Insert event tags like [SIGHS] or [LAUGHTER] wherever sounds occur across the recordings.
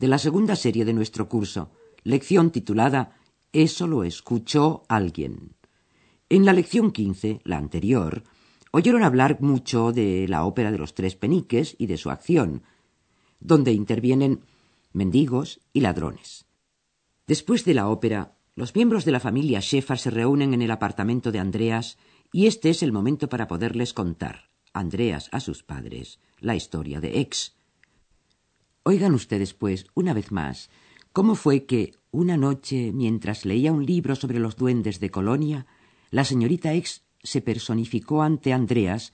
de la segunda serie de nuestro curso, lección titulada Eso lo escuchó alguien. En la lección 15, la anterior, oyeron hablar mucho de la ópera de los tres peniques y de su acción, donde intervienen mendigos y ladrones. Después de la ópera, los miembros de la familia Sheffer se reúnen en el apartamento de Andreas y este es el momento para poderles contar, Andreas a sus padres, la historia de Ex. Oigan ustedes, pues, una vez más, cómo fue que, una noche, mientras leía un libro sobre los duendes de Colonia, la señorita Ex se personificó ante Andreas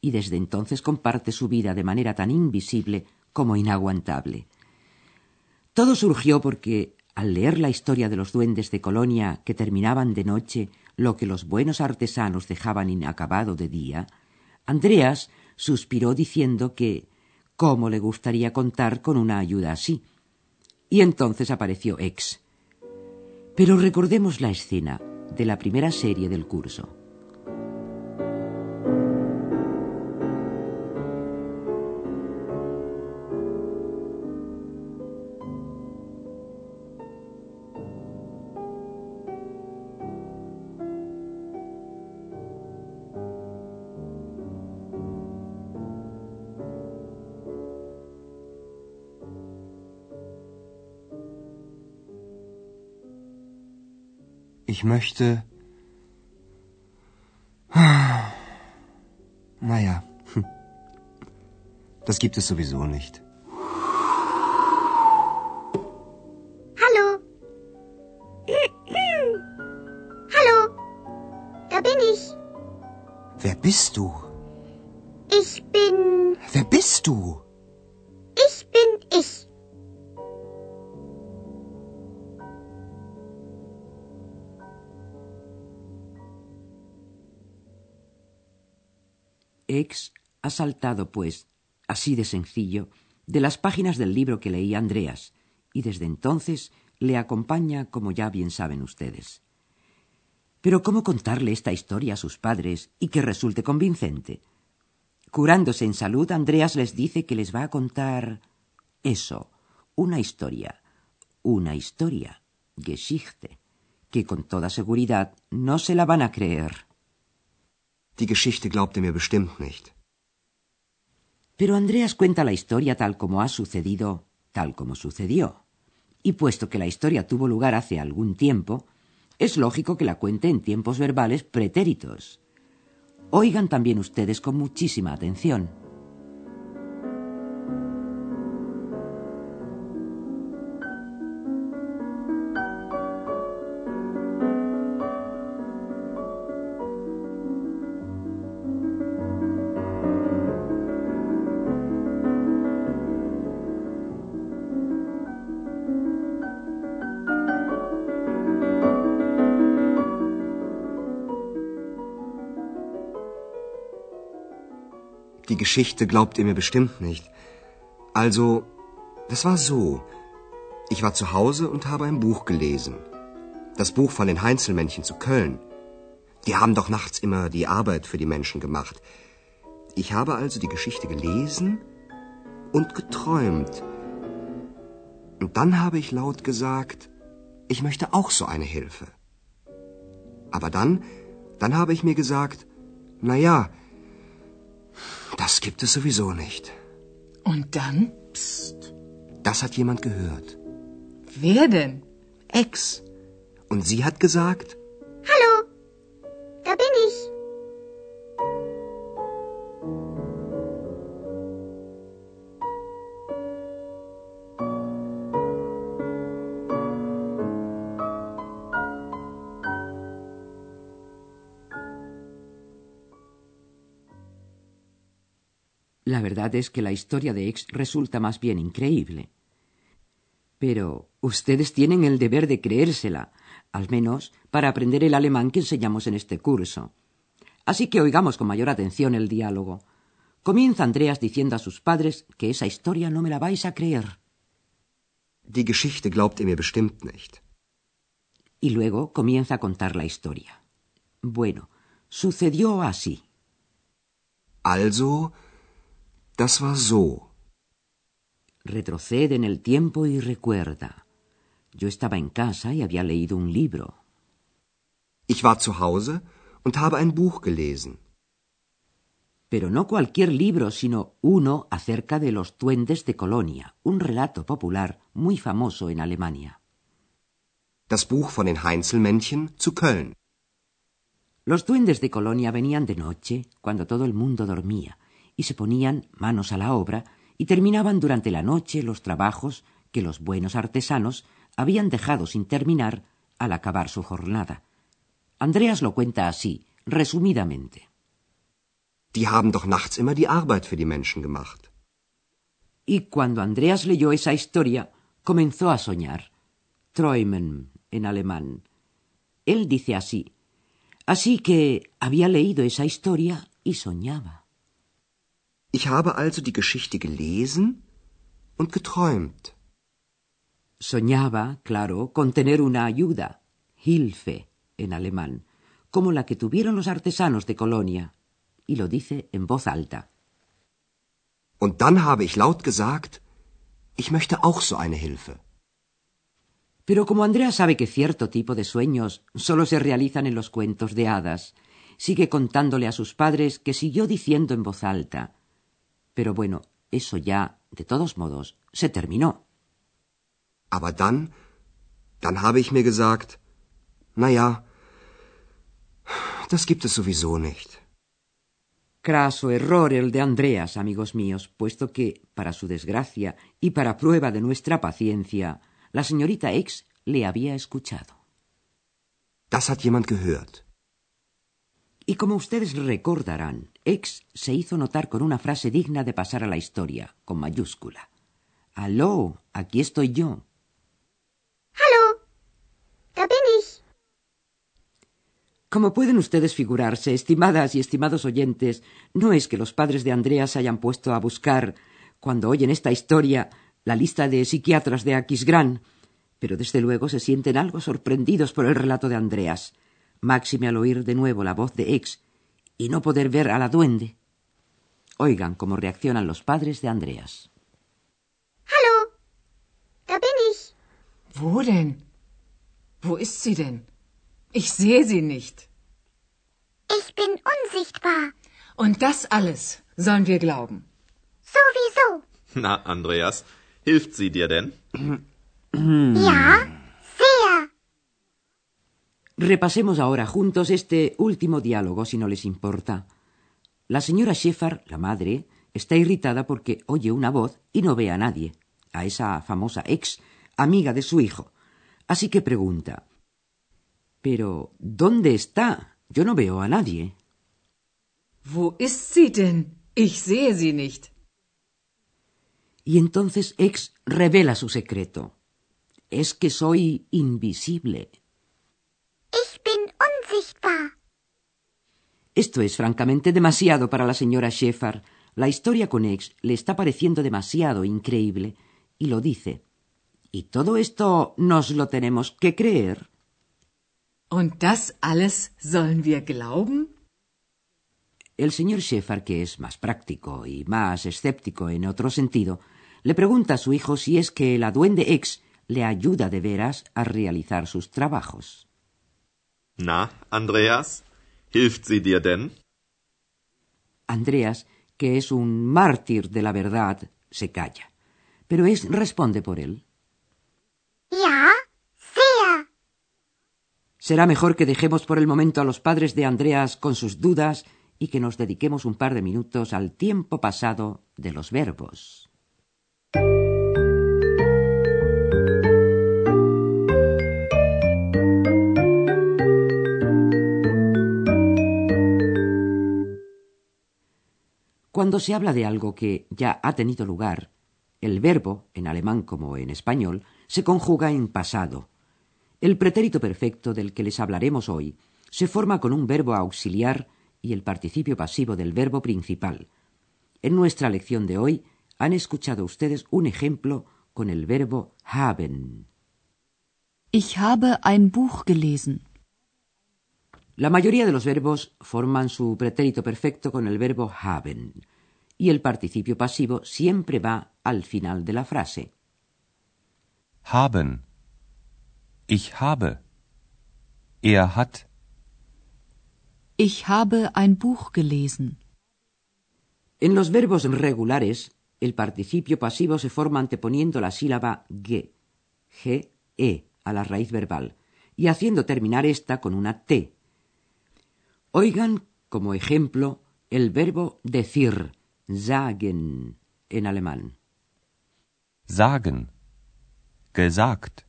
y desde entonces comparte su vida de manera tan invisible como inaguantable. Todo surgió porque, al leer la historia de los duendes de Colonia que terminaban de noche lo que los buenos artesanos dejaban inacabado de día, Andreas suspiró diciendo que cómo le gustaría contar con una ayuda así. Y entonces apareció Ex. Pero recordemos la escena de la primera serie del curso. Ich möchte. [SIGHS] Naja, [LAUGHS] das gibt es sowieso nicht. Hallo. Hallo. Da bin ich. Wer bist du? Ich bin. Wer bist du? Ex ha saltado, pues, así de sencillo, de las páginas del libro que leía Andreas, y desde entonces le acompaña, como ya bien saben ustedes. Pero ¿cómo contarle esta historia a sus padres y que resulte convincente? Curándose en salud, Andreas les dice que les va a contar eso, una historia, una historia, Geschichte, que con toda seguridad no se la van a creer. Die Geschichte glaubt er mir bestimmt nicht. Pero Andreas cuenta la historia tal como ha sucedido, tal como sucedió. Y puesto que la historia tuvo lugar hace algún tiempo, es lógico que la cuente en tiempos verbales pretéritos. Oigan también ustedes con muchísima atención. Geschichte glaubt ihr mir bestimmt nicht. Also, das war so. Ich war zu Hause und habe ein Buch gelesen. Das Buch von den Heinzelmännchen zu Köln. Die haben doch nachts immer die Arbeit für die Menschen gemacht. Ich habe also die Geschichte gelesen und geträumt. Und dann habe ich laut gesagt, ich möchte auch so eine Hilfe. Aber dann, dann habe ich mir gesagt, na ja, das gibt es sowieso nicht. Und dann? Psst. Das hat jemand gehört. Wer denn? Ex. Und sie hat gesagt, verdad es que la historia de Ex resulta más bien increíble. Pero ustedes tienen el deber de creérsela, al menos para aprender el alemán que enseñamos en este curso. Así que oigamos con mayor atención el diálogo. Comienza Andreas diciendo a sus padres que esa historia no me la vais a creer. Die Geschichte glaubt ihr mir bestimmt nicht. Y luego comienza a contar la historia. Bueno, sucedió así. Also, das war so. Retrocede en el tiempo y recuerda. Yo estaba en casa y había leído un libro. Ich war zu Hause und habe ein Buch gelesen. Pero no cualquier libro, sino uno acerca de los duendes de Colonia, un relato popular muy famoso en Alemania. Das Buch von den Heinzelmännchen zu Köln. Los duendes de Colonia venían de noche, cuando todo el mundo dormía, y se ponían manos a la obra y terminaban durante la noche los trabajos que los buenos artesanos habían dejado sin terminar al acabar su jornada. Andreas lo cuenta así, resumidamente. Die haben doch nachts immer die Arbeit für die Menschen gemacht. Y cuando Andreas leyó esa historia, comenzó a soñar. Träumen en alemán. Él dice así. Así que había leído esa historia y soñaba. Ich habe also die Geschichte gelesen und geträumt. Soñaba, claro, con tener una ayuda, Hilfe en alemán, como la que tuvieron los artesanos de Colonia, y lo dice en voz alta. Und dann habe ich laut gesagt, ich möchte auch so eine Hilfe. Pero como Andrea sabe que cierto tipo de sueños solo se realizan en los cuentos de hadas, sigue contándole a sus padres que siguió diciendo en voz alta. Pero bueno, eso ya, de todos modos, se terminó. Aber dann, dann habe ich mir gesagt, na ja, das gibt es sowieso nicht. Craso error el de Andreas, amigos míos, puesto que, para su desgracia y para prueba de nuestra paciencia, la señorita X le había escuchado. Das hat jemand gehört. Y como ustedes recordarán, X se hizo notar con una frase digna de pasar a la historia, con mayúscula. Aló, aquí estoy yo. Hallo, da bin ich. Como pueden ustedes figurarse, estimadas y estimados oyentes, no es que los padres de Andreas se hayan puesto a buscar, cuando oyen esta historia, la lista de psiquiatras de Aquisgrán, pero desde luego se sienten algo sorprendidos por el relato de Andreas, máxime al oír de nuevo la voz de Ex y no poder ver a la duende. Oigan cómo reaccionan los padres de Andreas. Hallo, da bin ich. Wo denn? Wo ist sie denn? Ich sehe sie nicht. Ich bin unsichtbar. Und das alles sollen wir glauben. Sowieso. Na, Andreas, hilft sie dir denn? Ja, sehr. Repasemos ahora juntos este último diálogo, si no les importa. La señora Sheffard, la madre, está irritada porque oye una voz y no ve a nadie, a esa famosa ex, amiga de su hijo. Así que pregunta Pero, ¿dónde está? Yo no veo a nadie. Wo ist sie denn? Ich sehe sie nicht. Y entonces Ex revela su secreto. Es que soy invisible. Ich bin unsichtbar. Esto es francamente demasiado para la señora Sheffard. La historia con Ex le está pareciendo demasiado increíble y lo dice. ¿Y todo esto nos lo tenemos que creer? Und das alles sollen wir glauben? El señor Sheffard, que es más práctico y más escéptico en otro sentido, le pregunta a su hijo si es que la duende ex le ayuda de veras a realizar sus trabajos. Na, Andreas, hilft sie dir denn? Andreas, que es un mártir de la verdad, se calla, pero Ex responde por él. Ja, sehr. Será mejor que dejemos por el momento a los padres de Andreas con sus dudas y que nos dediquemos un par de minutos al tiempo pasado de los verbos. Cuando se habla de algo que ya ha tenido lugar, El verbo, en alemán como en español, se conjuga en pasado. El pretérito perfecto del que les hablaremos hoy se forma con un verbo auxiliar y el participio pasivo del verbo principal. En nuestra lección de hoy han escuchado ustedes un ejemplo con el verbo haben. Ich habe ein Buch gelesen. La mayoría de los verbos forman su pretérito perfecto con el verbo haben y el participio pasivo siempre va al final de la frase. Haben. Ich habe. Er hat. Ich habe ein Buch gelesen. En los verbos regulares, el participio pasivo se forma anteponiendo la sílaba ge, g, e, a la raíz verbal, y haciendo terminar esta con una t. Oigan como ejemplo el verbo decir, sagen, en alemán. Sagen. Gesagt.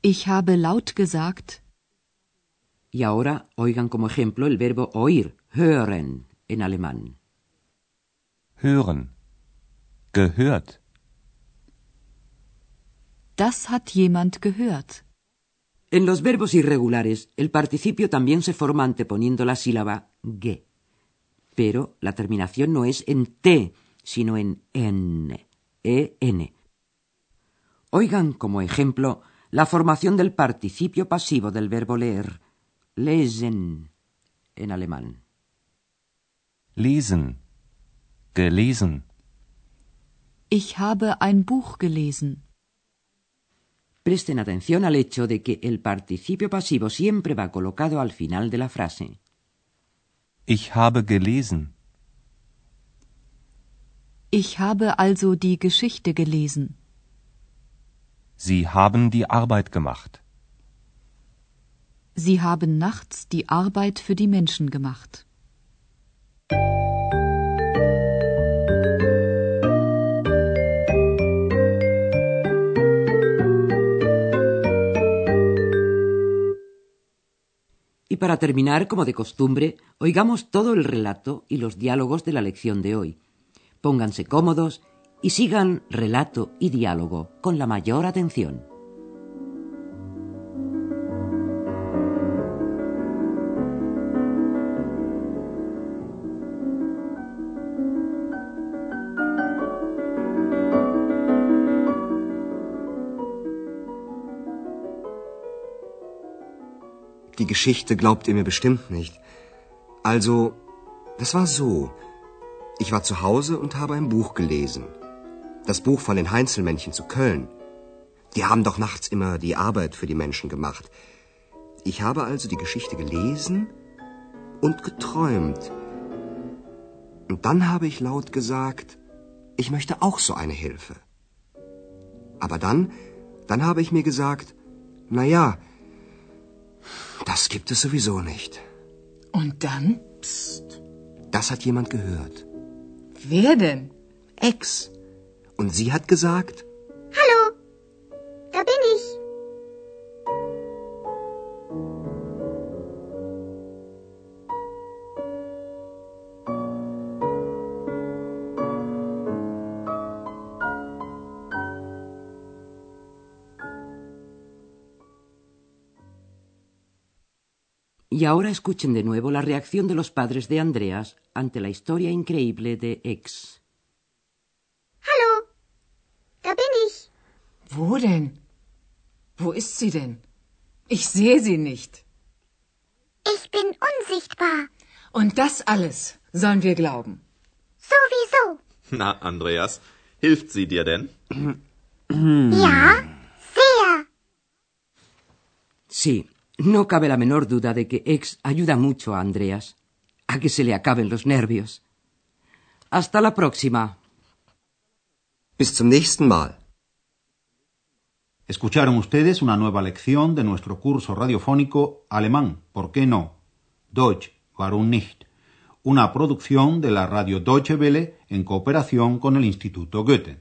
Ich habe laut gesagt. Y ahora oigan como ejemplo el verbo oír, hören, en alemán. Hören. Gehört. Das hat jemand gehört. En los verbos irregulares, el participio también se forma anteponiendo la sílaba ge. Pero la terminación no es en t, sino en en, en. Oigan como ejemplo la formación del participio pasivo del verbo leer, lesen, en alemán. Lesen. Gelesen. Ich habe ein Buch gelesen. Presten atención al hecho de que el participio pasivo siempre va colocado al final de la frase. Ich habe gelesen. Ich habe also die Geschichte gelesen. Sie haben die Arbeit gemacht. Sie haben nachts die Arbeit für die Menschen gemacht. Para terminar, como de costumbre, oigamos todo el relato y los diálogos de la lección de hoy. Pónganse cómodos y sigan relato y diálogo con la mayor atención. Die Geschichte glaubt ihr mir bestimmt nicht. Also, das war so. Ich war zu Hause und habe ein Buch gelesen. Das Buch von den Heinzelmännchen zu Köln. Die haben doch nachts immer die Arbeit für die Menschen gemacht. Ich habe also die Geschichte gelesen und geträumt. Und dann habe ich laut gesagt, ich möchte auch so eine Hilfe. Aber dann, dann habe ich mir gesagt, na ja, das gibt es sowieso nicht. Und dann? Psst. Das hat jemand gehört. Wer denn? Ex. Und sie hat gesagt, Y ahora escuchen de nuevo la reacción de los padres de Andreas ante la historia increíble de Ex. Hallo, da bin ich. Wo denn? Wo ist sie denn? Ich sehe sie nicht. Ich bin unsichtbar. Und das alles sollen wir glauben. Sowieso. Na, Andreas, hilft sie dir denn? Ja, sehr. Sí, no cabe la menor duda de que Ex ayuda mucho a Andreas, a que se le acaben los nervios. Hasta la próxima. bis zum nächsten Mal. Escucharon ustedes una nueva lección de nuestro curso radiofónico Alemán, ¿por qué no? Deutsch, warum nicht? Una producción de la radio Deutsche Welle en cooperación con el Instituto Goethe.